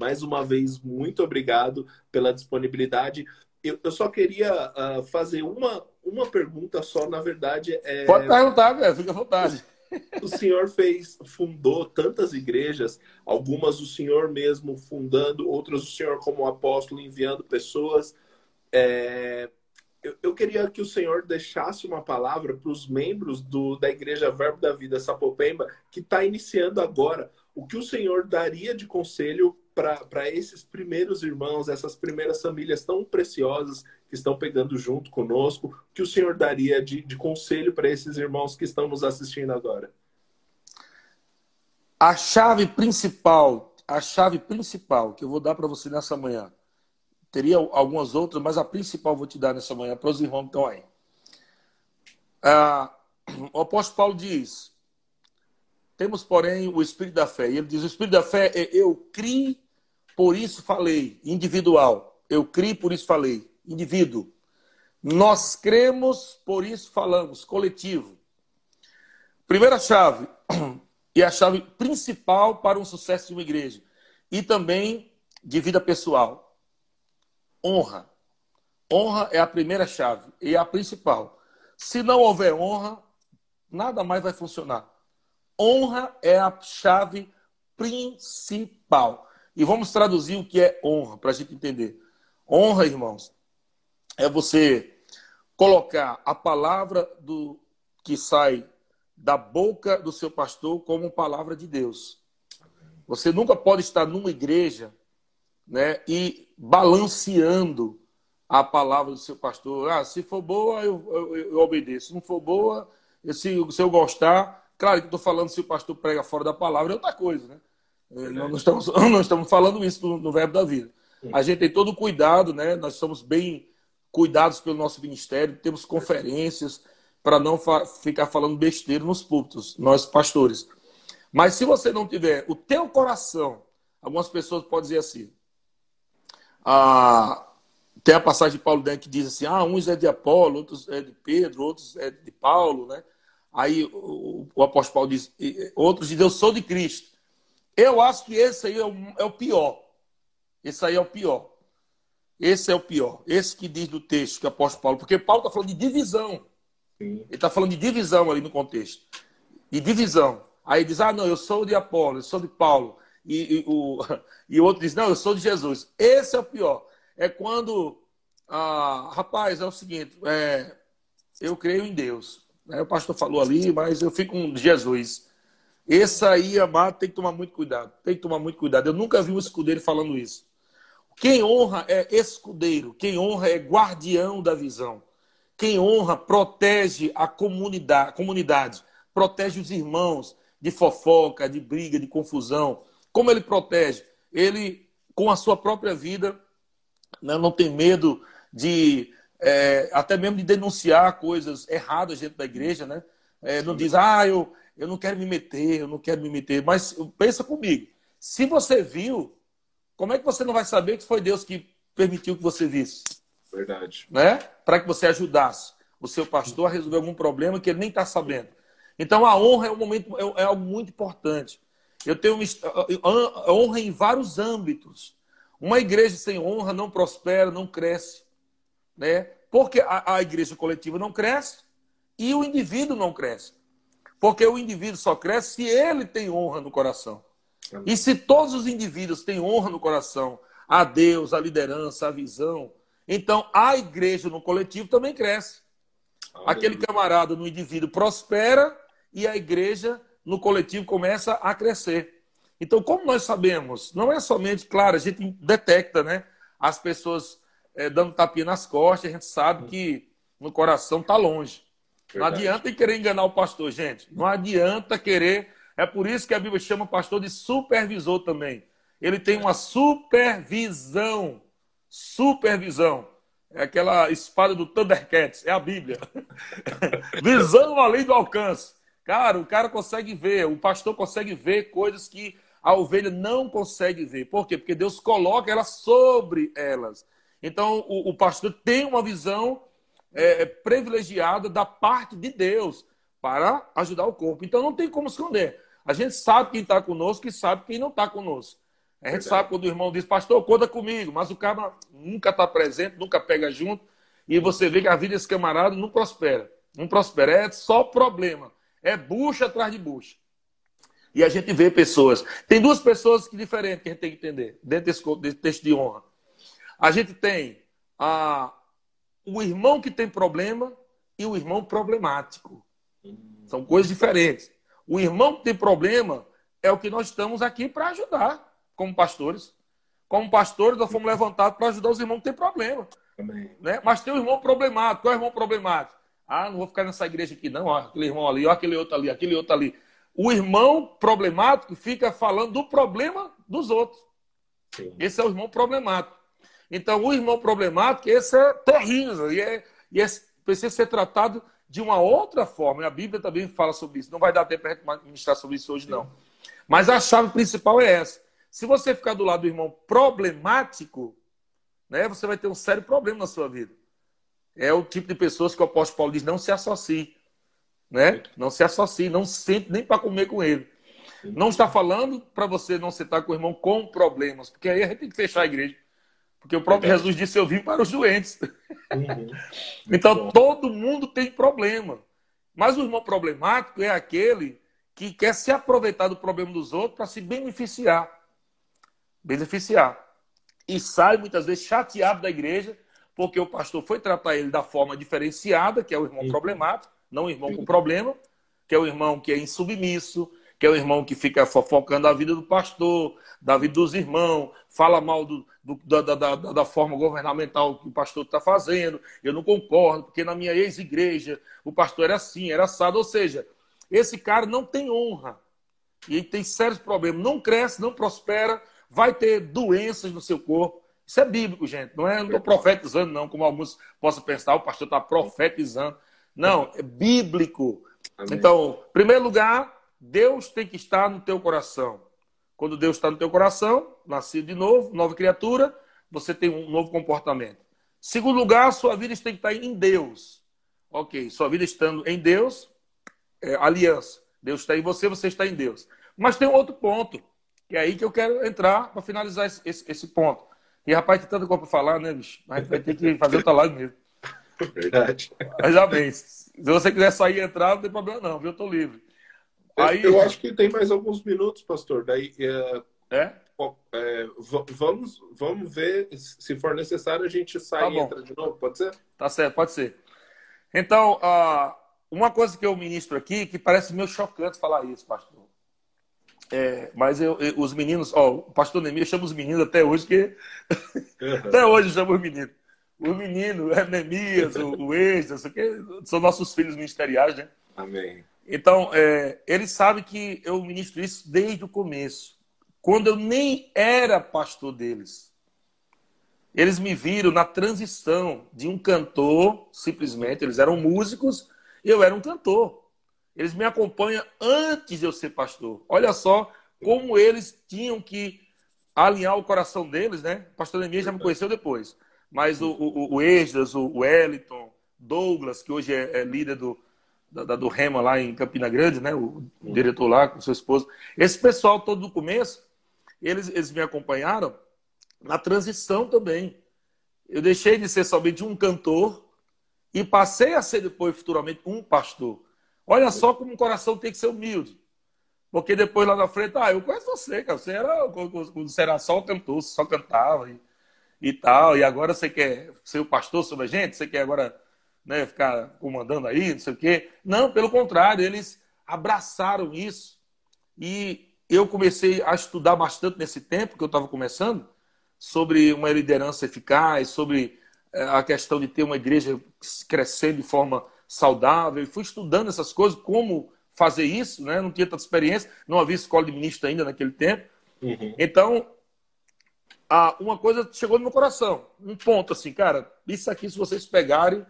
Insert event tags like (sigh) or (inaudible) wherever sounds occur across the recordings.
Mais uma vez, muito obrigado pela disponibilidade. Eu, eu só queria uh, fazer uma, uma pergunta só, na verdade. É... Pode perguntar, velho, fica à vontade. O senhor fez, fundou tantas igrejas, algumas o senhor mesmo fundando, outras o senhor como apóstolo enviando pessoas. É, eu, eu, queria que o senhor deixasse uma palavra para os membros do, da Igreja Verbo da Vida Sapopemba, que está iniciando agora. O que o senhor daria de conselho para esses primeiros irmãos, essas primeiras famílias tão preciosas que estão pegando junto conosco? O que o senhor daria de, de conselho para esses irmãos que estão nos assistindo agora? A chave principal, a chave principal que eu vou dar para você nessa manhã, teria algumas outras, mas a principal eu vou te dar nessa manhã para os irmãos que estão aí. Ah, o apóstolo Paulo diz: temos, porém, o espírito da fé. E ele diz: o espírito da fé é eu criei, por isso falei, individual. Eu criei, por isso falei, indivíduo. Nós cremos, por isso falamos, coletivo. Primeira chave, (clears throat) e a chave principal para um sucesso de uma igreja. E também de vida pessoal. Honra. Honra é a primeira chave e é a principal. Se não houver honra, nada mais vai funcionar. Honra é a chave principal. E vamos traduzir o que é honra, para a gente entender. Honra, irmãos, é você colocar a palavra do que sai da boca do seu pastor como palavra de Deus. Você nunca pode estar numa igreja né, e balanceando a palavra do seu pastor. Ah, se for boa, eu, eu, eu obedeço. Se não for boa, eu, se, se eu gostar, Claro que estou falando se o pastor prega fora da palavra é outra coisa, né? É, não, estamos, (laughs) não estamos falando isso no, no verbo da vida. A gente tem todo o cuidado, né? Nós somos bem cuidados pelo nosso ministério, temos conferências para não fa ficar falando besteira nos púlpitos, nós pastores. Mas se você não tiver o teu coração, algumas pessoas podem dizer assim, ah, tem a passagem de Paulo que diz assim, ah, uns é de Apolo, outros é de Pedro, outros é de Paulo, né? Aí o, o apóstolo Paulo diz, outros dizem, eu sou de Cristo. Eu acho que esse aí é o, é o pior. Esse aí é o pior. Esse é o pior. Esse que diz no texto que o apóstolo Paulo, porque Paulo está falando de divisão. Sim. Ele está falando de divisão ali no contexto. De divisão. Aí diz, ah, não, eu sou de Apolo, eu sou de Paulo. E, e, o, (laughs) e o outro diz, não, eu sou de Jesus. Esse é o pior. É quando, ah, rapaz, é o seguinte, é, eu creio em Deus. Né? O pastor falou ali, mas eu fico com Jesus. Esse aí, amado, tem que tomar muito cuidado. Tem que tomar muito cuidado. Eu nunca vi um escudeiro falando isso. Quem honra é escudeiro. Quem honra é guardião da visão. Quem honra protege a comunidade, comunidade protege os irmãos de fofoca, de briga, de confusão. Como ele protege? Ele, com a sua própria vida, né, não tem medo de é, até mesmo de denunciar coisas erradas dentro da igreja, né? É, não diz, ah, eu, eu não quero me meter, eu não quero me meter. Mas pensa comigo, se você viu, como é que você não vai saber que foi Deus que permitiu que você visse? Verdade. Né? Para que você ajudasse o seu pastor a resolver algum problema que ele nem está sabendo. Então a honra é um momento, é, é algo muito importante. Eu tenho uma, honra em vários âmbitos. Uma igreja sem honra não prospera, não cresce né? Porque a, a igreja coletiva não cresce e o indivíduo não cresce. Porque o indivíduo só cresce se ele tem honra no coração. E se todos os indivíduos têm honra no coração, a Deus, a liderança, a visão, então a igreja no coletivo também cresce. Aquele camarada no indivíduo prospera e a igreja no coletivo começa a crescer. Então, como nós sabemos, não é somente, claro, a gente detecta, né? As pessoas é, dando tapinha nas costas, a gente sabe que no coração está longe. Não adianta querer enganar o pastor, gente. Não adianta querer. É por isso que a Bíblia chama o pastor de supervisor também. Ele tem uma supervisão. Supervisão. É aquela espada do Thundercats, é a Bíblia. (laughs) Visão além do alcance. Cara, o cara consegue ver, o pastor consegue ver coisas que a ovelha não consegue ver. Por quê? Porque Deus coloca ela sobre elas. Então, o, o pastor tem uma visão é, é, privilegiada da parte de Deus para ajudar o corpo. Então, não tem como esconder. A gente sabe quem está conosco e sabe quem não está conosco. A gente Verdade. sabe quando o irmão diz, pastor, conta comigo, mas o cara nunca está presente, nunca pega junto, e você vê que a vida desse camarada não prospera. Não prospera, é só problema. É bucha atrás de bucha. E a gente vê pessoas. Tem duas pessoas que diferentes que a gente tem que entender dentro desse, desse texto de honra. A gente tem a, o irmão que tem problema e o irmão problemático. São coisas diferentes. O irmão que tem problema é o que nós estamos aqui para ajudar, como pastores. Como pastores, nós fomos levantados para ajudar os irmãos que têm problema. Né? Mas tem o irmão problemático. Qual é o irmão problemático? Ah, não vou ficar nessa igreja aqui, não. Ó, aquele irmão ali, ó, aquele outro ali, aquele outro ali. O irmão problemático fica falando do problema dos outros. Sim. Esse é o irmão problemático. Então, o irmão problemático, esse é terrível e, é, e é, precisa ser tratado de uma outra forma. E a Bíblia também fala sobre isso. Não vai dar tempo para ministrar sobre isso hoje, não. Mas a chave principal é essa. Se você ficar do lado do irmão problemático, né, você vai ter um sério problema na sua vida. É o tipo de pessoas que o apóstolo Paulo diz: não se associe. Né? Não se associe, não sente nem para comer com ele. Não está falando para você não sentar com o irmão com problemas, porque aí a gente tem que fechar a igreja. Porque o próprio Jesus disse: Eu vim para os doentes. Uhum. (laughs) então, todo mundo tem problema. Mas o irmão problemático é aquele que quer se aproveitar do problema dos outros para se beneficiar. Beneficiar. E sai muitas vezes chateado da igreja, porque o pastor foi tratar ele da forma diferenciada, que é o irmão problemático, não o irmão com problema, que é o irmão que é insubmisso, que é o irmão que fica fofocando a vida do pastor, da vida dos irmãos, fala mal do, do, da, da, da, forma governamental que o pastor está fazendo. Eu não concordo, porque na minha ex-igreja o pastor era assim, era assado. Ou seja, esse cara não tem honra e tem sérios problemas. Não cresce, não prospera, vai ter doenças no seu corpo. Isso é bíblico, gente. Não é, estou profetizando, não, como alguns possam pensar, o pastor está profetizando. Não, é bíblico. Amém. Então, em primeiro lugar, Deus tem que estar no teu coração. Quando Deus está no teu coração, nascido de novo, nova criatura, você tem um novo comportamento. Segundo lugar, sua vida tem que estar em Deus. Ok, sua vida estando em Deus, é, aliança. Deus está em você, você está em Deus. Mas tem um outro ponto, que é aí que eu quero entrar para finalizar esse, esse, esse, ponto. E rapaz, tem tanta coisa para falar, né, bicho? Mas vai ter que fazer outra live mesmo. Verdade. Mas já bem. Se você quiser sair e entrar, não tem problema não, viu? Eu tô livre. Aí... Eu acho que tem mais alguns minutos, pastor. Daí, é, é? é vamos, vamos ver. Se for necessário, a gente sai tá e entra de novo. Pode ser? Tá certo, pode ser. Então, uh, uma coisa que eu ministro aqui, que parece meio chocante falar isso, pastor. É, mas eu, eu, os meninos, ó, o pastor Neemias chama os meninos até hoje, que uhum. (laughs) até hoje chama os meninos. O menino, é Neemias, o, o Ex, são nossos filhos ministeriais, né? Amém. Então, é, eles sabem que eu ministro isso desde o começo, quando eu nem era pastor deles. Eles me viram na transição de um cantor, simplesmente, eles eram músicos, e eu era um cantor. Eles me acompanham antes de eu ser pastor. Olha só como eles tinham que alinhar o coração deles, né? O pastor Neemias já me conheceu depois. Mas o, o, o Esdras, o Wellington, Douglas, que hoje é, é líder do, da, do Rema lá em Campina Grande, né? O, o diretor lá com sua esposa. Esse pessoal todo do começo, eles, eles me acompanharam na transição também. Eu deixei de ser somente um cantor e passei a ser depois, futuramente, um pastor. Olha só como o coração tem que ser humilde. Porque depois lá na frente, ah, eu conheço você, cara. Você era, você era só cantor, só cantava e, e tal. E agora você quer ser o pastor sobre a gente? Você quer agora né, ficar comandando aí, não sei o quê. Não, pelo contrário, eles abraçaram isso. E eu comecei a estudar bastante nesse tempo que eu estava começando sobre uma liderança eficaz, sobre eh, a questão de ter uma igreja crescendo de forma saudável. E fui estudando essas coisas, como fazer isso, né? Não tinha tanta experiência, não havia escola de ministro ainda naquele tempo. Uhum. Então, uma coisa chegou no meu coração, um ponto assim, cara, isso aqui se vocês pegarem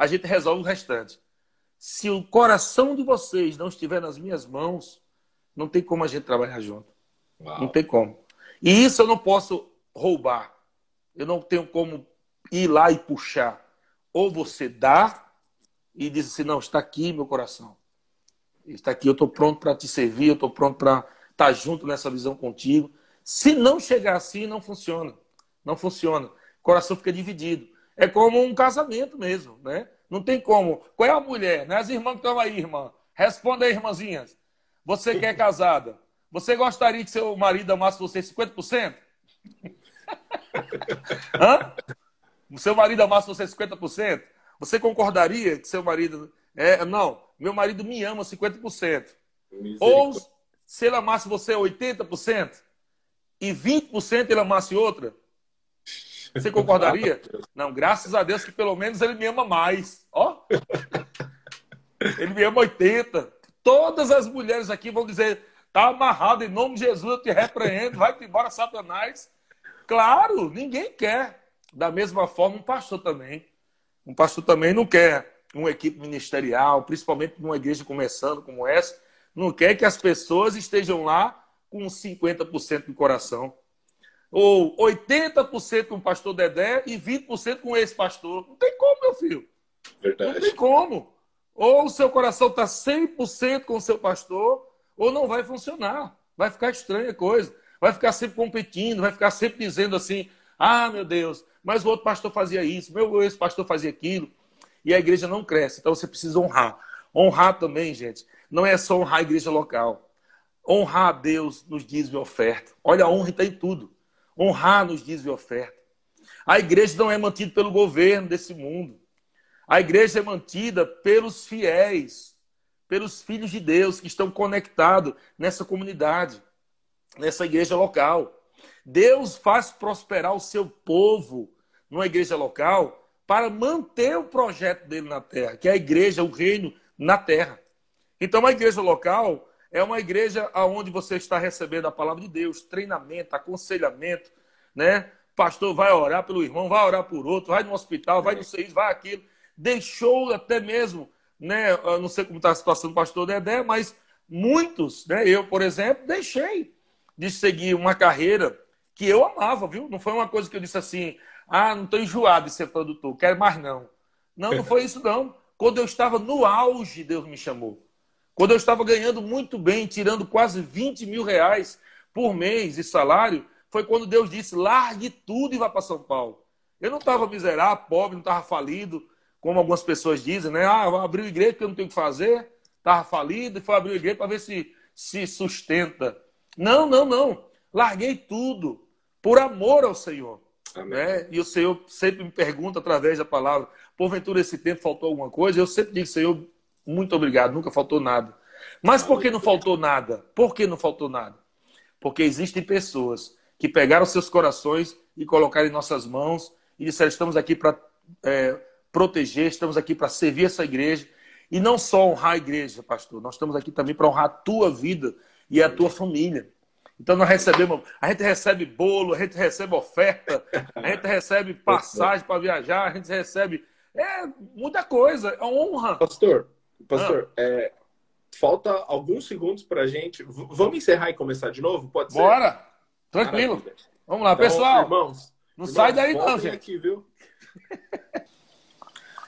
a gente resolve o restante. Se o coração de vocês não estiver nas minhas mãos, não tem como a gente trabalhar junto. Uau. Não tem como. E isso eu não posso roubar. Eu não tenho como ir lá e puxar. Ou você dá e diz assim: não, está aqui meu coração. Está aqui, eu estou pronto para te servir, eu estou pronto para estar junto nessa visão contigo. Se não chegar assim, não funciona. Não funciona. O coração fica dividido. É como um casamento mesmo, né? Não tem como. Qual é a mulher? Né? As irmãs que estão aí, irmã. Responda aí, irmãzinhas. Você que é casada, você gostaria que seu marido amasse você 50%? (laughs) Hã? Seu marido amasse você 50%? Você concordaria que seu marido. É, não, meu marido me ama 50%. Ou se ele amasse você 80% e 20% ele amasse outra? Você concordaria? Não, graças a Deus que pelo menos ele me ama mais. Ó. Ele me ama 80. Todas as mulheres aqui vão dizer: tá amarrado, em nome de Jesus eu te repreendo, vai-te embora, Satanás. Claro, ninguém quer. Da mesma forma, um pastor também. Um pastor também não quer uma equipe ministerial, principalmente numa igreja começando como essa, não quer que as pessoas estejam lá com 50% do coração. Ou 80% com o pastor Dedé e 20% com esse pastor. Não tem como, meu filho. Verdade. Não tem como. Ou o seu coração está 100% com o seu pastor, ou não vai funcionar. Vai ficar estranha a coisa. Vai ficar sempre competindo, vai ficar sempre dizendo assim: ah, meu Deus, mas o outro pastor fazia isso, meu esse pastor fazia aquilo. E a igreja não cresce. Então você precisa honrar. Honrar também, gente, não é só honrar a igreja local. Honrar a Deus nos diz de oferta. Olha, a honra está em tudo. Honrar nos diz de oferta. A igreja não é mantida pelo governo desse mundo. A igreja é mantida pelos fiéis, pelos filhos de Deus que estão conectados nessa comunidade, nessa igreja local. Deus faz prosperar o seu povo numa igreja local para manter o projeto dele na terra, que é a igreja, o reino na terra. Então, a igreja local é uma igreja onde você está recebendo a palavra de Deus, treinamento, aconselhamento, né? Pastor vai orar pelo irmão, vai orar por outro, vai no hospital, vai no CIS, vai aquilo deixou até mesmo, né, não sei como está a situação do pastor Dedé, mas muitos, né, eu, por exemplo, deixei de seguir uma carreira que eu amava, viu? Não foi uma coisa que eu disse assim, ah, não estou enjoado de ser produtor, quero mais não. Não, não foi isso não. Quando eu estava no auge, Deus me chamou. Quando eu estava ganhando muito bem, tirando quase 20 mil reais por mês de salário, foi quando Deus disse: largue tudo e vá para São Paulo. Eu não estava miserável, pobre, não estava falido, como algumas pessoas dizem, né? Ah, vou abrir igreja porque eu não tenho o que fazer, estava falido e foi abrir igreja para ver se se sustenta. Não, não, não. Larguei tudo por amor ao Senhor. Né? E o Senhor sempre me pergunta através da palavra: porventura esse tempo faltou alguma coisa? Eu sempre digo, Senhor, muito obrigado, nunca faltou nada. Mas por que não faltou nada? Por que não faltou nada? Porque existem pessoas que pegaram seus corações e colocaram em nossas mãos e disseram: estamos aqui para é, proteger, estamos aqui para servir essa igreja. E não só honrar a igreja, pastor, nós estamos aqui também para honrar a tua vida e a tua família. Então nós recebemos, a gente recebe bolo, a gente recebe oferta, a gente recebe passagem para viajar, a gente recebe é muita coisa, é honra. Pastor, pastor, ah. é, falta alguns segundos para a gente. V vamos encerrar e começar de novo? Pode ser? Bora, tranquilo. Maravilha. Vamos lá, então, pessoal. Irmãos, não irmãos, sai daí não, gente. Aqui, viu?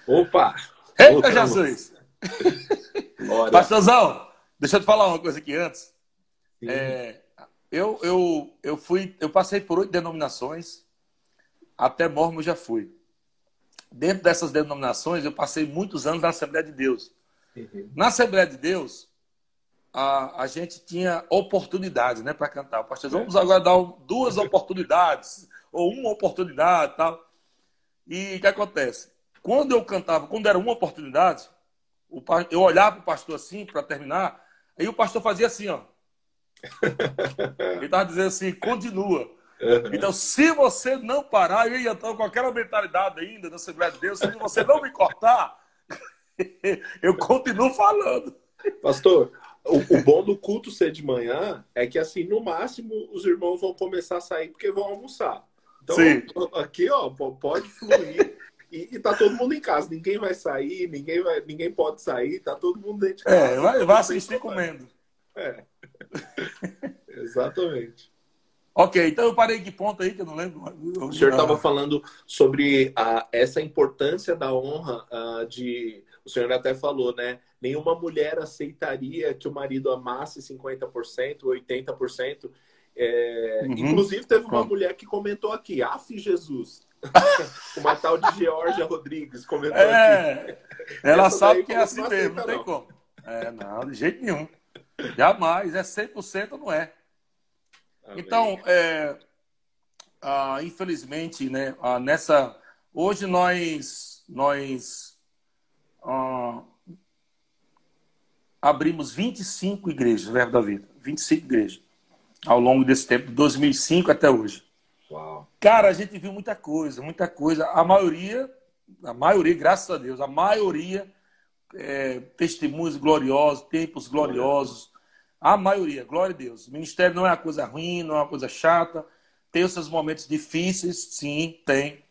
Opa! Eita, Jesus! (laughs) Pastorzão, deixa eu te falar uma coisa aqui antes. É, eu, eu, eu, fui, eu passei por oito denominações, até Mormo já fui. Dentro dessas denominações, eu passei muitos anos na Assembleia de Deus. Uhum. Na Assembleia de Deus, a, a gente tinha oportunidades né, para cantar. Pastor, vamos agora dar duas oportunidades, (laughs) ou uma oportunidade tal. E o que acontece? Quando eu cantava, quando era uma oportunidade, eu olhava para o pastor assim, para terminar, aí o pastor fazia assim, ó. (laughs) Ele estava dizendo assim, continua. Então, se você não parar, eu ia estar com aquela mentalidade ainda da Assembleia de Deus, se você não me cortar, (laughs) eu continuo falando. Pastor, o, o, bom do culto ser de manhã é que, assim, no máximo, os irmãos vão começar a sair porque vão almoçar. Então, Sim. aqui, ó, pode fluir. E, e tá todo mundo em casa, ninguém vai sair, ninguém, vai, ninguém pode sair, tá todo mundo dentro de casa. É, vai, vai assistir comendo. É. (laughs) Exatamente. Ok, então eu parei que ponto aí que eu não lembro. O senhor estava falando sobre a, essa importância da honra uh, de. O senhor até falou, né? Nenhuma mulher aceitaria que o marido amasse 50%, 80%. É, uhum. Inclusive, teve uma mulher que comentou aqui, Af Jesus. (laughs) uma tal de Georgia Rodrigues comentou é, aqui. Ela Essa sabe que é assim mesmo, não tem não. como. É, não, de jeito nenhum. Jamais, é 100% não é. Amém. Então, é, ah, infelizmente, né, ah, nessa. Hoje nós, nós ah, abrimos 25 igrejas, Verbo da Vida. 25 igrejas. Ao longo desse tempo, de 2005 até hoje. Uau. Cara, a gente viu muita coisa, muita coisa. A maioria, a maioria, graças a Deus, a maioria é, testemunhos gloriosos, tempos gloriosos. A maioria, glória a Deus. O ministério não é uma coisa ruim, não é uma coisa chata. Tem os seus momentos difíceis, sim, tem.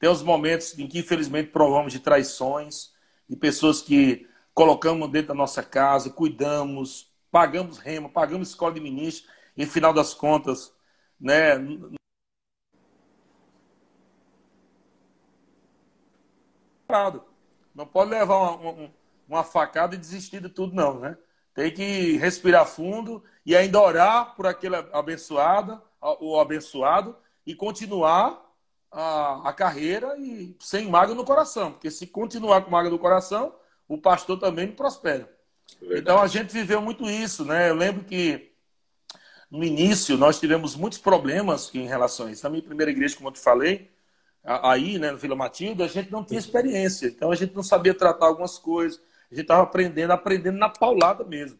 Tem os momentos em que, infelizmente, provamos de traições, de pessoas que colocamos dentro da nossa casa, cuidamos, pagamos remo, pagamos escola de ministro, e, no final das contas, né, não pode levar uma, uma, uma facada e desistir de tudo, não, né? Tem que respirar fundo e ainda orar por aquele abençoado, o abençoado, e continuar a, a carreira e sem mágoa no coração. Porque se continuar com mágoa no coração, o pastor também não prospera. Verdade. Então a gente viveu muito isso, né? Eu lembro que no início nós tivemos muitos problemas em relação a isso. Na minha primeira igreja, como eu te falei, aí, né, no Vila Matilda, a gente não tinha experiência. Então a gente não sabia tratar algumas coisas. A gente estava aprendendo, aprendendo na paulada mesmo.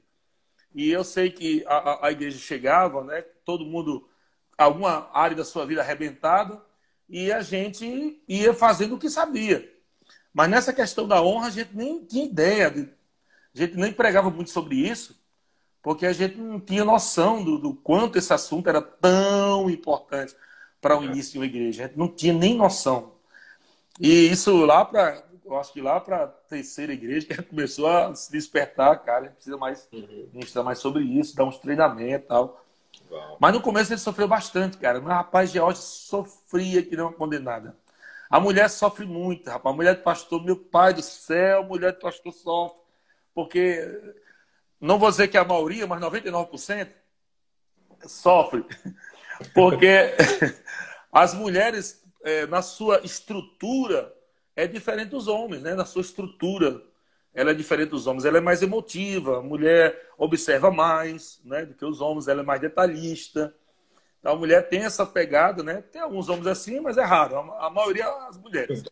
E eu sei que a, a, igreja chegava, né? Todo mundo, alguma área da sua vida arrebentada, e a gente ia fazendo o que sabia. Mas nessa questão da honra, a gente nem tinha ideia, de, a gente nem pregava muito sobre isso, porque a gente não tinha noção do, do quanto esse assunto era tão importante para o início de uma igreja. A gente não tinha nem noção. E isso lá para eu acho que lá para a terceira igreja que começou a se despertar, cara, a gente precisa mais uhum. ministrar mais sobre isso, dar uns treinamentos e tal. Mas no começo ele sofreu bastante, cara. Mas rapaz, George sofria que não condenada. A mulher sofre muito, rapaz. A mulher do pastor, meu pai do céu, a mulher do pastor sofre. Porque, não vou dizer que é a maioria, mas 99% sofre. (laughs) Porque (laughs) as mulheres, é, na sua estrutura, é diferente dos homens, né? Na sua estrutura, ela é diferente dos homens. Ela é mais emotiva, a mulher observa mais, né? Do que os homens, ela é mais detalhista. Então a mulher tem essa pegada, né? Tem alguns homens assim, mas é raro. A maioria as mulheres.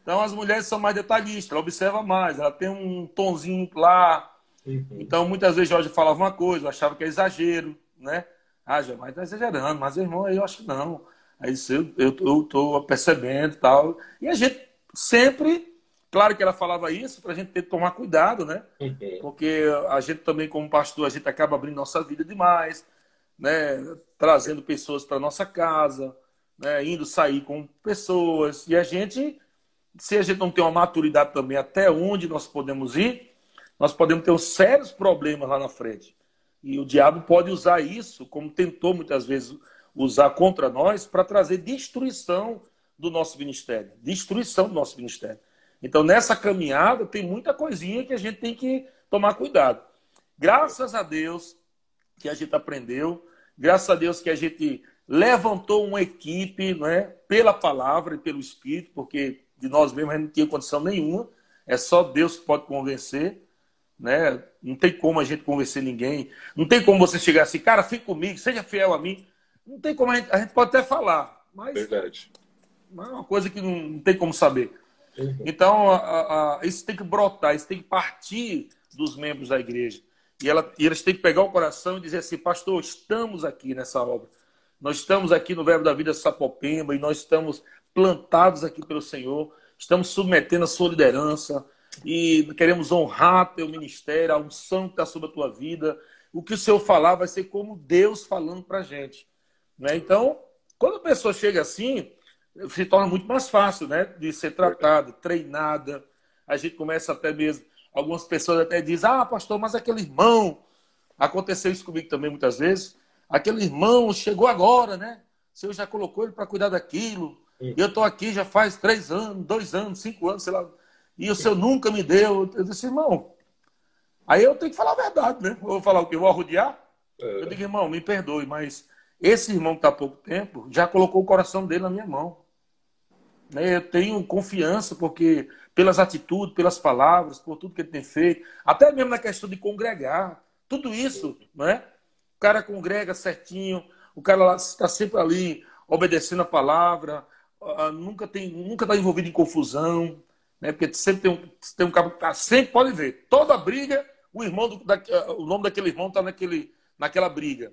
Então as mulheres são mais detalhistas, ela observa mais, ela tem um tonzinho lá. Uhum. Então muitas vezes Jorge falava uma coisa, eu achava que é exagero, né? Ah, jamais tá exagerando, mas irmão, eu acho que não. Aí eu, eu, eu percebendo e tal. E a gente sempre, claro que ela falava isso para a gente ter que tomar cuidado, né? Uhum. Porque a gente também, como pastor, a gente acaba abrindo nossa vida demais, né? Trazendo pessoas para nossa casa, né? Indo sair com pessoas. E a gente, se a gente não tem uma maturidade também até onde nós podemos ir, nós podemos ter sérios problemas lá na frente. E o diabo pode usar isso, como tentou muitas vezes usar contra nós, para trazer destruição do nosso ministério, destruição do nosso ministério. Então, nessa caminhada, tem muita coisinha que a gente tem que tomar cuidado. Graças a Deus que a gente aprendeu, graças a Deus que a gente levantou uma equipe não é, pela palavra e pelo Espírito, porque de nós mesmos a gente não tinha condição nenhuma, é só Deus que pode convencer. Né? Não tem como a gente convencer ninguém. Não tem como você chegar assim, cara, fique comigo, seja fiel a mim. Não tem como a gente, a gente pode até falar, mas Verdade é uma coisa que não tem como saber. Uhum. Então, a, a, isso tem que brotar, isso tem que partir dos membros da igreja. E, ela, e eles têm que pegar o coração e dizer assim: Pastor, estamos aqui nessa obra. Nós estamos aqui no Verbo da Vida Sapopemba e nós estamos plantados aqui pelo Senhor. Estamos submetendo a sua liderança e queremos honrar teu ministério, a unção que está sobre a tua vida. O que o Senhor falar vai ser como Deus falando para a gente. Né? Então, quando a pessoa chega assim, se torna muito mais fácil, né? De ser tratado, treinada. A gente começa até mesmo. Algumas pessoas até dizem: Ah, pastor, mas aquele irmão. Aconteceu isso comigo também muitas vezes. Aquele irmão chegou agora, né? O senhor já colocou ele para cuidar daquilo. E eu estou aqui já faz três anos, dois anos, cinco anos, sei lá. E o senhor nunca me deu. Eu disse, irmão. Aí eu tenho que falar a verdade, né? Eu vou falar o quê? Eu vou arrodear? É. Eu digo, irmão, me perdoe, mas Esse irmão que está há pouco tempo já colocou o coração dele na minha mão. Né? Eu tenho confiança porque pelas atitudes, pelas palavras, por tudo que ele tem feito, até mesmo na questão de congregar, tudo isso, né? O cara congrega certinho, o cara está sempre ali obedecendo a palavra, nunca tem, nunca está envolvido em confusão, né? Porque sempre tem um, tem um cabo que tá, sempre pode ver. Toda briga, o irmão do, da, o nome daquele irmão está naquele, naquela briga.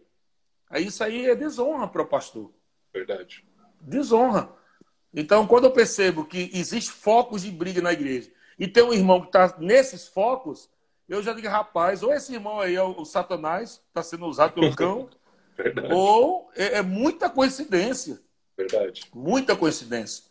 Aí isso aí é desonra para o pastor. Verdade. Desonra. Então, quando eu percebo que existe focos de briga na igreja e tem um irmão que está nesses focos, eu já digo, rapaz, ou esse irmão aí é o, Satanás, está sendo usado pelo cão, (laughs) ou é, é, muita coincidência. Verdade. Muita coincidência.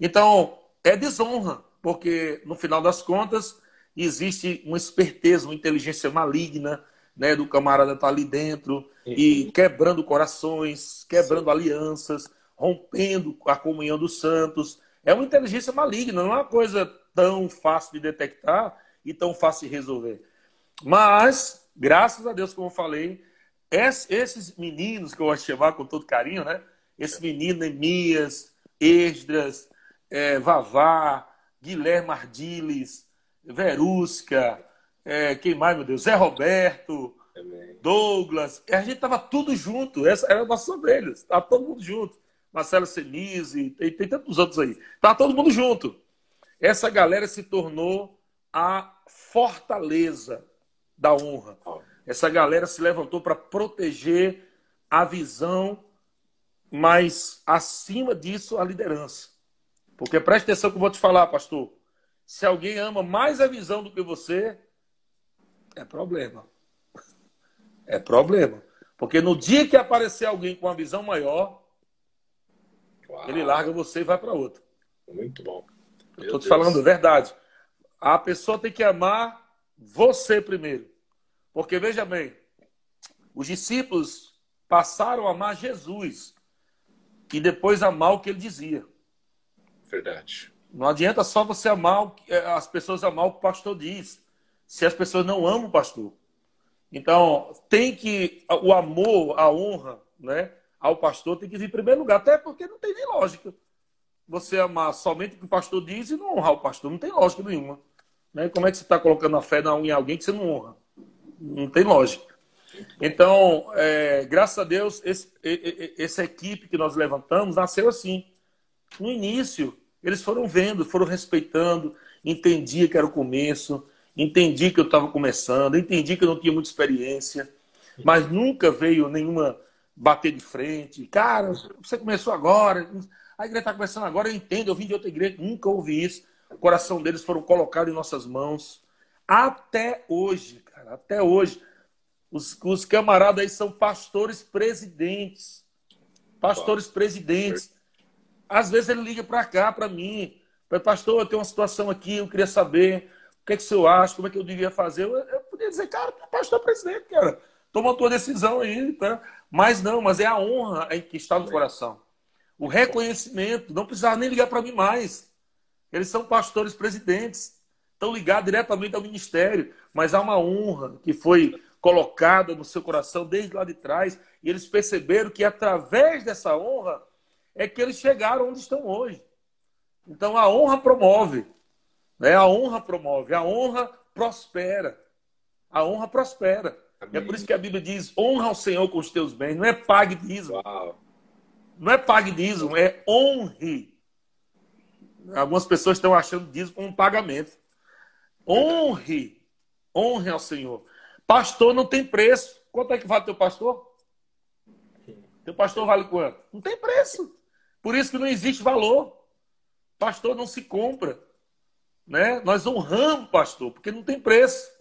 Então, é desonra, porque no final das contas existe uma esperteza, uma inteligência maligna, né, do camarada estar tá ali dentro uhum. e quebrando corações, quebrando Sim. alianças rompendo a comunhão dos santos. É uma inteligência maligna, não é uma coisa tão fácil de detectar e tão fácil de resolver. Mas, graças a Deus, como eu falei, esses meninos que eu vou chamar com todo carinho, né? Esse menino Emias, Esdras, é, Vavá, Guilherme Ardiles, Verusca, é, quem mais, meu Deus? Zé Roberto. Douglas. A gente estava tudo junto, essa era a nossa ovelha, estava todo mundo junto. Marcelo Senise, tem, tem tantos outros aí. Tá todo mundo junto. Essa galera se tornou a fortaleza da honra. Essa galera se levantou para proteger a visão, mas acima disso a liderança. Porque preste atenção que eu vou te falar, pastor. Se alguém ama mais a visão do que você, é problema. É problema. Porque no dia que aparecer alguém com uma visão maior, Uau. Ele larga você e vai para outro. Muito bom. Estou te falando verdade. A pessoa tem que amar você primeiro. Porque veja bem, os discípulos passaram a amar Jesus e depois amar o que ele dizia. Verdade. Não adianta só você amar é, as pessoas amar o que o pastor diz, se as pessoas não amam o pastor. Então, tem que o amor, a honra, né? Ao pastor tem que vir em primeiro lugar, até porque não tem nem lógica. Você amar somente o que o pastor diz e não honrar o pastor, não tem lógica nenhuma. Né? Como é que você está colocando a fé em alguém que você não honra? Não tem lógica. Então, é, graças a Deus, essa equipe que nós levantamos nasceu assim. No início, eles foram vendo, foram respeitando, entendia que era o começo, entendi que eu estava começando, entendi que eu não tinha muita experiência, mas nunca veio nenhuma bater de frente. Cara, você começou agora, a igreja está começando agora, eu entendo, eu vim de outra igreja, nunca ouvi isso. O coração deles foram colocados em nossas mãos. Até hoje, cara, até hoje. Os, os camaradas aí são pastores presidentes. Pastores presidentes. Às vezes ele liga para cá, para mim. Pastor, eu tenho uma situação aqui, eu queria saber o que, é que o senhor acha, como é que eu devia fazer. Eu, eu podia dizer, cara, tu é pastor presidente, cara. Toma a tua decisão aí, tá? Mas não, mas é a honra que está no coração. O reconhecimento, não precisava nem ligar para mim mais. Eles são pastores presidentes, estão ligados diretamente ao ministério, mas há uma honra que foi colocada no seu coração desde lá de trás, e eles perceberam que através dessa honra é que eles chegaram onde estão hoje. Então a honra promove, né? A honra promove, a honra prospera. A honra prospera. É por isso que a Bíblia diz: honra ao Senhor com os teus bens. Não é pague dízimo. Uau. Não é pague dízimo, é honre. Algumas pessoas estão achando dízimo como um pagamento. Honre. Honre ao Senhor. Pastor não tem preço. Quanto é que vale teu pastor? Teu pastor vale quanto? Não tem preço. Por isso que não existe valor. Pastor não se compra. Né? Nós honramos pastor, porque não tem preço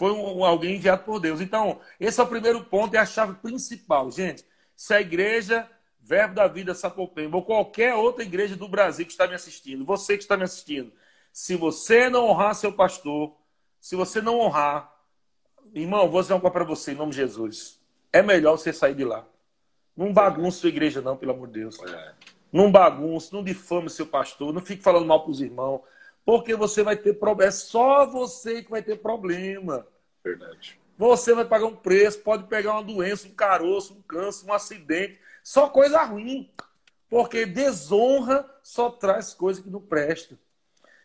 foi um, alguém enviado por Deus. Então, esse é o primeiro ponto, é a chave principal. Gente, se a igreja Verbo da Vida Sapopemba ou qualquer outra igreja do Brasil que está me assistindo, você que está me assistindo, se você não honrar seu pastor, se você não honrar, irmão, vou dizer uma coisa para você, em nome de Jesus. É melhor você sair de lá. Não bagunce sua igreja, não, pelo amor de Deus. É. Não bagunce, não difame seu pastor, não fique falando mal para os irmãos. Porque você vai ter problema. É só você que vai ter problema. Verdade. Você vai pagar um preço, pode pegar uma doença, um caroço, um câncer, um acidente, só coisa ruim. Porque desonra só traz coisa que não presta.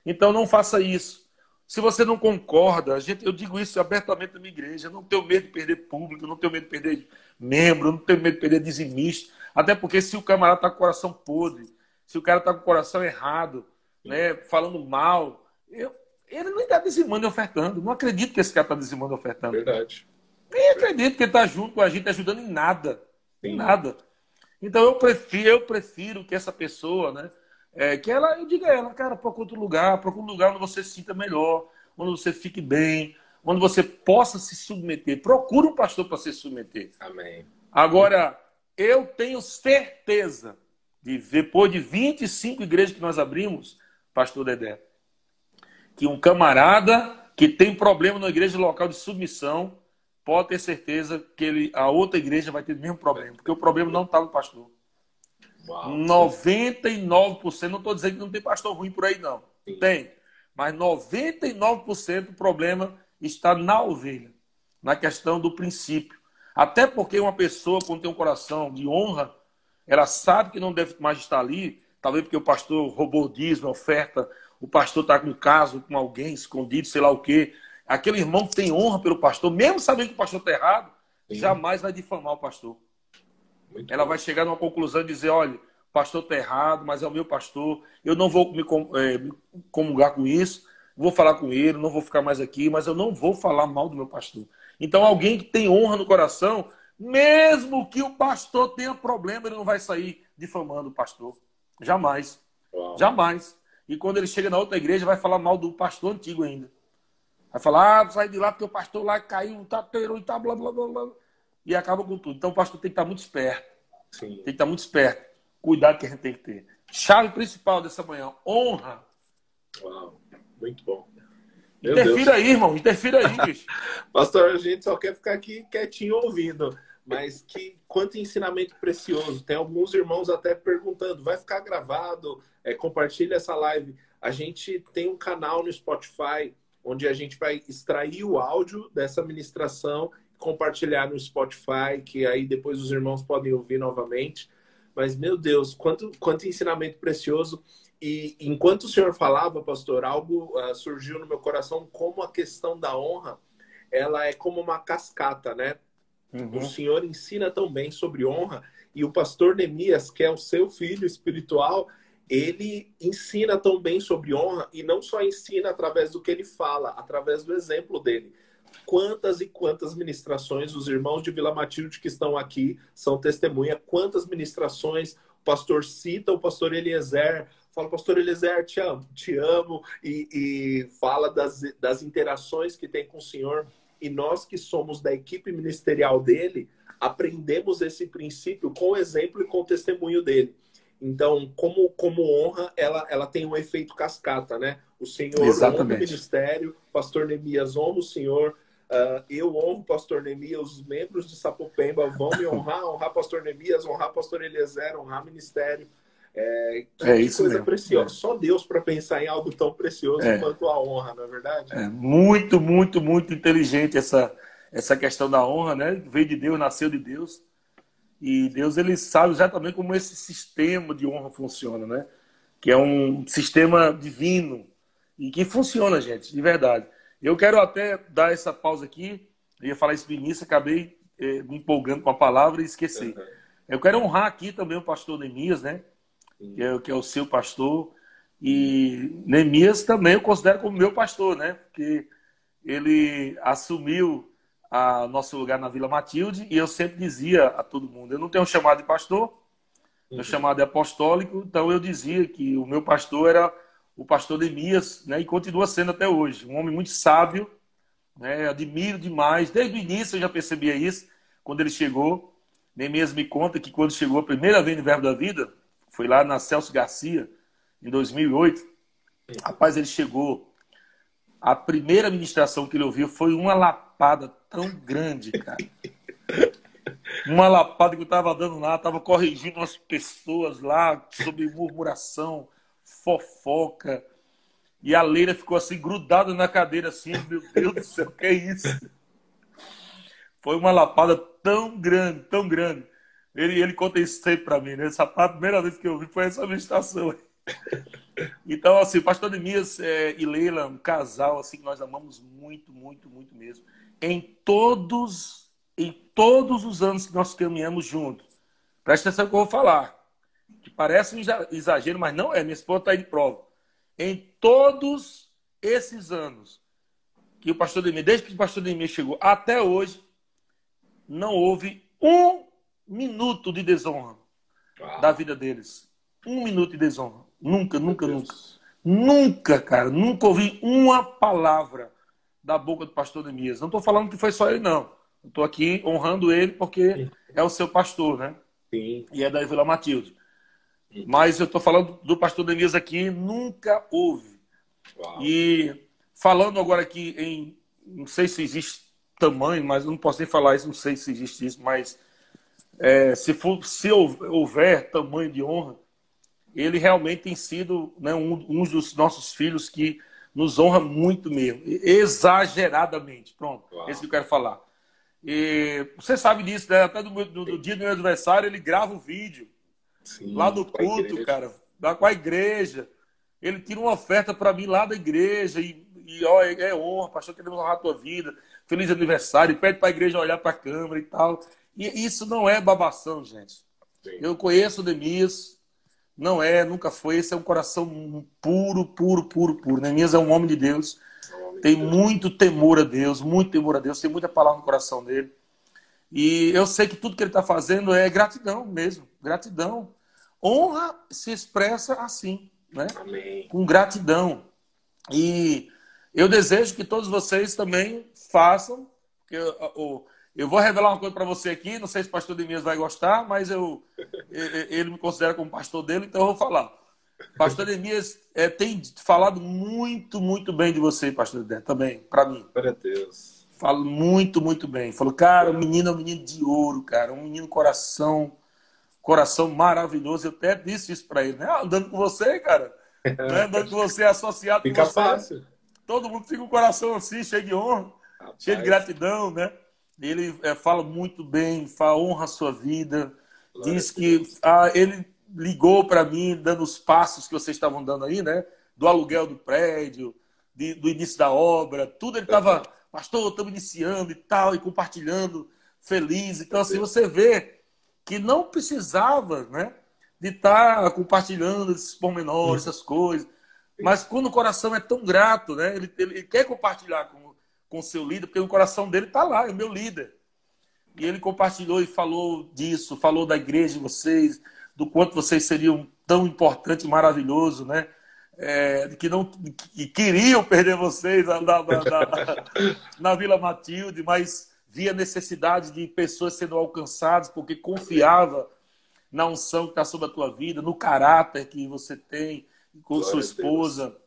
Então não faça isso. Se você não concorda, gente, eu digo isso abertamente na minha igreja, não tenho medo de perder público, não tenho medo de perder membro, não tenho medo de perder dizimista. Até porque se o camarada está com o coração podre, se o cara está com o coração errado, né, falando mal, eu, ele não está dizimando e ofertando. Não acredito que esse cara está dizimando e ofertando. Verdade. Nem acredito que ele está junto com a gente, ajudando em nada. Sim. Em nada. Então eu prefiro, eu prefiro que essa pessoa, né? É, que ela, eu diga a ela, cara, procura outro lugar, procura um lugar onde você se sinta melhor, onde você fique bem, onde você possa se submeter. Procura um pastor para se submeter. Amém. Agora, eu tenho certeza de, depois de 25 igrejas que nós abrimos, pastor Dedé, que um camarada que tem problema na igreja local de submissão, pode ter certeza que ele, a outra igreja vai ter o mesmo problema, porque o problema não está no pastor. Uau. 99%, não estou dizendo que não tem pastor ruim por aí, não. Sim. Tem. Mas 99% do problema está na ovelha, na questão do princípio. Até porque uma pessoa, quando tem um coração de honra, ela sabe que não deve mais estar ali, talvez porque o pastor roubou dízimo, oferta, o pastor está com um caso com alguém escondido, sei lá o quê. Aquele irmão que tem honra pelo pastor, mesmo sabendo que o pastor está errado, Sim. jamais vai difamar o pastor. Muito ela bom. vai chegar numa conclusão e dizer: olha, o pastor está errado, mas é o meu pastor, eu não vou me, é, me comungar com isso, vou falar com ele, não vou ficar mais aqui, mas eu não vou falar mal do meu pastor. Então, alguém que tem honra no coração, mesmo que o pastor tenha problema, ele não vai sair difamando o pastor. Jamais. Uau. Jamais. E quando ele chega na outra igreja, vai falar mal do pastor antigo ainda. Vai falar, ah, sai de lá porque o pastor lá caiu, tá teiro e tá blá blá blá blá. E acaba com tudo. Então o pastor tem que estar muito esperto. Sim. Tem que estar muito esperto. Cuidado que a gente tem que ter. Chave principal dessa manhã: honra. Uau, muito bom. Meu interfira Deus. aí, irmão. Interfira aí, bicho. (laughs) Pastor, a gente só quer ficar aqui quietinho ouvindo. Mas que quanto ensinamento precioso. Tem alguns irmãos até perguntando: vai ficar gravado? É, compartilha essa live. A gente tem um canal no Spotify onde a gente vai extrair o áudio dessa ministração, compartilhar no Spotify, que aí depois os irmãos podem ouvir novamente. Mas, meu Deus, quanto, quanto ensinamento precioso. E enquanto o senhor falava, pastor, algo uh, surgiu no meu coração como a questão da honra, ela é como uma cascata, né? Uhum. O senhor ensina tão bem sobre honra e o pastor Neemias, que é o seu filho espiritual, ele ensina tão bem sobre honra e não só ensina através do que ele fala, através do exemplo dele. Quantas e quantas ministrações os irmãos de Vila Matilde que estão aqui são testemunha, quantas ministrações o pastor cita o pastor Eliezer, fala, pastor Eliezer, te amo, te amo, e, e fala das, das interações que tem com o Senhor. E nós que somos da equipe ministerial dele, aprendemos esse princípio com o exemplo e com o testemunho dele. Então, como, como honra, ela, ela tem um efeito cascata, né? O Senhor Exatamente. honra o ministério, pastor Neemias honra o Senhor, uh, eu honro o pastor Neemias, os membros de Sapopemba vão me honrar, honrar pastor Neemias, honrar pastor Eliezer, honrar ministério. É, que, é isso coisa mesmo. preciosa. É. Só Deus para pensar em algo tão precioso é. quanto a honra, não é verdade? É muito, muito, muito inteligente essa, essa questão da honra, né? Veio de Deus, nasceu de Deus. E Deus ele sabe exatamente como esse sistema de honra funciona, né? Que é um sistema divino e que funciona, gente, de verdade. Eu quero até dar essa pausa aqui. Eu ia falar isso no início, acabei eh, me empolgando com a palavra e esqueci. Uhum. Eu quero honrar aqui também o pastor Neemias, né? Que é, que é, o seu pastor. E Neemias também eu considero como meu pastor, né? Porque ele assumiu a nosso lugar na Vila Matilde e eu sempre dizia a todo mundo: eu não tenho chamado de pastor, meu uhum. chamado é apostólico, então eu dizia que o meu pastor era o pastor Neemias, né, e continua sendo até hoje. Um homem muito sábio, né, admiro demais. Desde o início eu já percebia isso, quando ele chegou. Neemias me conta que quando chegou a primeira vez no Verbo da Vida, foi lá na Celso Garcia, em 2008. Rapaz, ele chegou. A primeira ministração que ele ouviu foi uma lapada tão grande, cara. Uma lapada que eu tava dando lá, tava corrigindo umas pessoas lá sobre murmuração, fofoca. E a Leira ficou assim, grudada na cadeira, assim, meu Deus do céu, que é isso? Foi uma lapada tão grande, tão grande. Ele, ele conta isso sempre para mim, né? Essa a primeira vez que eu vi foi essa meditação. (laughs) Então, assim, pastor Demias é, e Leila, um casal assim que nós amamos muito, muito, muito mesmo. Em todos, em todos os anos que nós caminhamos juntos. Presta atenção que eu vou falar. Que parece um exagero, mas não é. Minha esposa está aí de prova. Em todos esses anos que o pastor Demias, desde que o pastor Demias chegou até hoje, não houve um minuto de desonra Uau. da vida deles. Um minuto de desonra. Nunca, nunca, nunca. Nunca, cara, nunca ouvi uma palavra da boca do pastor Demias. Não estou falando que foi só ele, não. Estou aqui honrando ele porque é o seu pastor, né? Sim. E é da Vila Matilde. Mas eu estou falando do pastor Demias aqui, nunca houve. Uau. E falando agora aqui em. Não sei se existe tamanho, mas não posso nem falar isso, não sei se existe isso, mas é, se, for, se houver tamanho de honra, ele realmente tem sido né, um, um, dos nossos filhos que nos honra muito mesmo, exageradamente. Pronto, Uau. esse que eu quero falar. E você sabe disso, né? Até do, do, do, dia do meu aniversário ele grava o um vídeo Sim, lá no culto, cara, lá com a igreja. Ele tira uma oferta para mim lá da igreja e, e ó, é, é honra, pastor, queremos honrar a tua vida. Feliz aniversário, pede para a igreja olhar para a câmera e tal. E isso não é babação, gente. Sim. Eu conheço o Demis, não é, nunca foi. Esse é um coração puro, puro, puro, puro. Neemias é um homem de Deus. tem muito temor a Deus, muito temor a Deus, tem muita palavra no coração dele. E eu sei que tudo que ele está fazendo é gratidão mesmo, gratidão. Honra se expressa assim, né? Amém. Com gratidão. E eu desejo que todos vocês também façam, porque o, eu vou revelar uma coisa para você aqui, não sei se o pastor Demias vai gostar, mas eu, ele me considera como pastor dele, então eu vou falar. Pastor Demias é, tem falado muito, muito bem de você, pastor Demias, também, para mim. Para Deus. Falo muito, muito bem. Falou, cara, o menino é um menino de ouro, cara, um menino coração, coração maravilhoso. Eu até disse isso para ele, né? Ah, andando com você, cara, (laughs) né? andando com você, associado fica com você. Fica fácil. Todo mundo fica com o coração assim, cheio de honra, Rapaz. cheio de gratidão, né? Ele é, fala muito bem, fala, honra a sua vida. Glória diz que ah, ele ligou para mim, dando os passos que vocês estavam dando aí, né? Do aluguel do prédio, de, do início da obra, tudo ele estava, (laughs) pastor, estamos iniciando e tal, e compartilhando, feliz. Então, assim, você vê que não precisava, né? De estar tá compartilhando esses pormenores, essas coisas. Mas quando o coração é tão grato, né? Ele, ele quer compartilhar com com seu líder, porque o coração dele está lá, é o meu líder. E ele compartilhou e falou disso, falou da igreja de vocês, do quanto vocês seriam tão importante maravilhoso, né? É, que não que queriam perder vocês na, na, na, (laughs) na, Vila Matilde, mas via necessidade de pessoas sendo alcançadas, porque confiava na unção que está sobre a tua vida, no caráter que você tem com Glória sua esposa.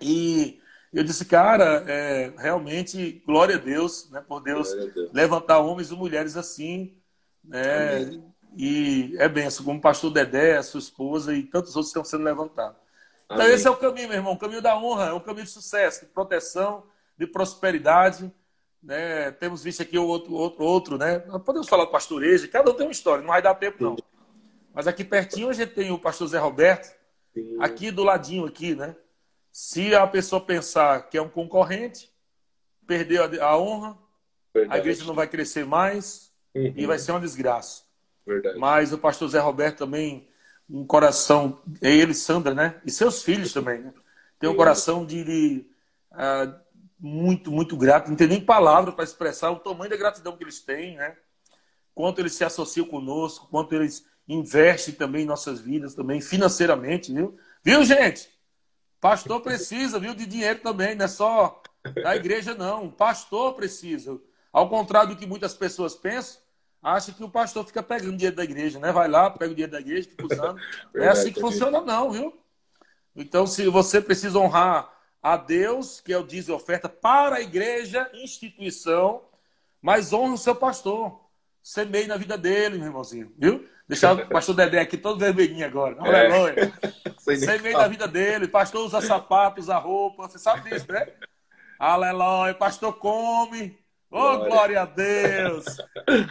E eu disse, cara, é, realmente, glória a Deus, né, por Deus, Deus, levantar homens e mulheres assim. Né, e é benção, como o pastor Dedé, a sua esposa e tantos outros estão sendo levantados. Então, Amém. esse é o caminho, meu irmão, o caminho da honra, é um caminho de sucesso, de proteção, de prosperidade. Né? Temos visto aqui outro, outro, outro, né? Podemos falar do pastorejo, cada um tem uma história, não vai dar tempo, não. Mas aqui pertinho a gente tem o pastor Zé Roberto, Sim. aqui do ladinho, aqui, né? Se a pessoa pensar que é um concorrente, perdeu a, honra, Verdade. a igreja não vai crescer mais uhum. e vai ser uma desgraça. Verdade. Mas o pastor Zé Roberto também, um coração, é ele, Sandra, né? E seus filhos também, né? Tem um Sim. coração de, de uh, muito, muito grato. Não tem nem palavra para expressar o tamanho da gratidão que eles têm, né? Quanto eles se associam conosco, quanto eles investem também em nossas vidas, também financeiramente, viu? Viu, gente? Pastor precisa, viu, de dinheiro também, não é só da igreja, não. Pastor precisa. Ao contrário do que muitas pessoas pensam, acha que o pastor fica pegando dinheiro da igreja, né? Vai lá, pega o dinheiro da igreja, fica usando. (laughs) Não é assim que funciona, não, viu? Então, se você precisa honrar a Deus, que é o dízimo e oferta, para a igreja, instituição, mas honra o seu pastor. Semeie na vida dele, meu irmãozinho, viu? Deixar o pastor Dedé aqui todo vermelhinho agora. É. Aleluia. (laughs) Sei meio da vida dele. Pastor usa sapato, usa roupa. Você sabe disso, né? Aleluia. Pastor come. Ô, oh, glória a Deus!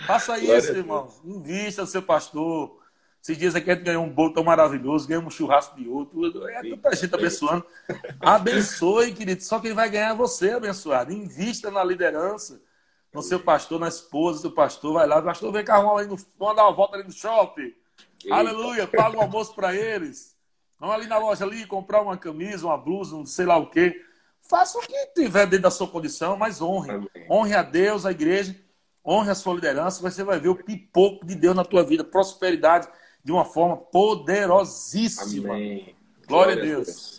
Faça isso, irmão. Invista no seu pastor. Esses dias aqui a gente ganhou um bolo tão maravilhoso, ganhamos um churrasco de outro. É tanta gente abençoando. Abençoe, querido. Só quem vai ganhar é você, abençoado. Invista na liderança, no seu pastor, na esposa do pastor. Vai lá, o pastor vem carro ali no, vamos dar uma volta ali no shopping. Eita. Aleluia, paga um almoço para eles. Vamos ali na loja ali comprar uma camisa, uma blusa, um sei lá o quê. Faça o que tiver dentro da sua condição, mas honre. Amém. Honre a Deus, a igreja, honre a sua liderança. Você vai ver o pipoco de Deus na tua vida, prosperidade de uma forma poderosíssima. Amém. Glória, Glória a Deus. Deus.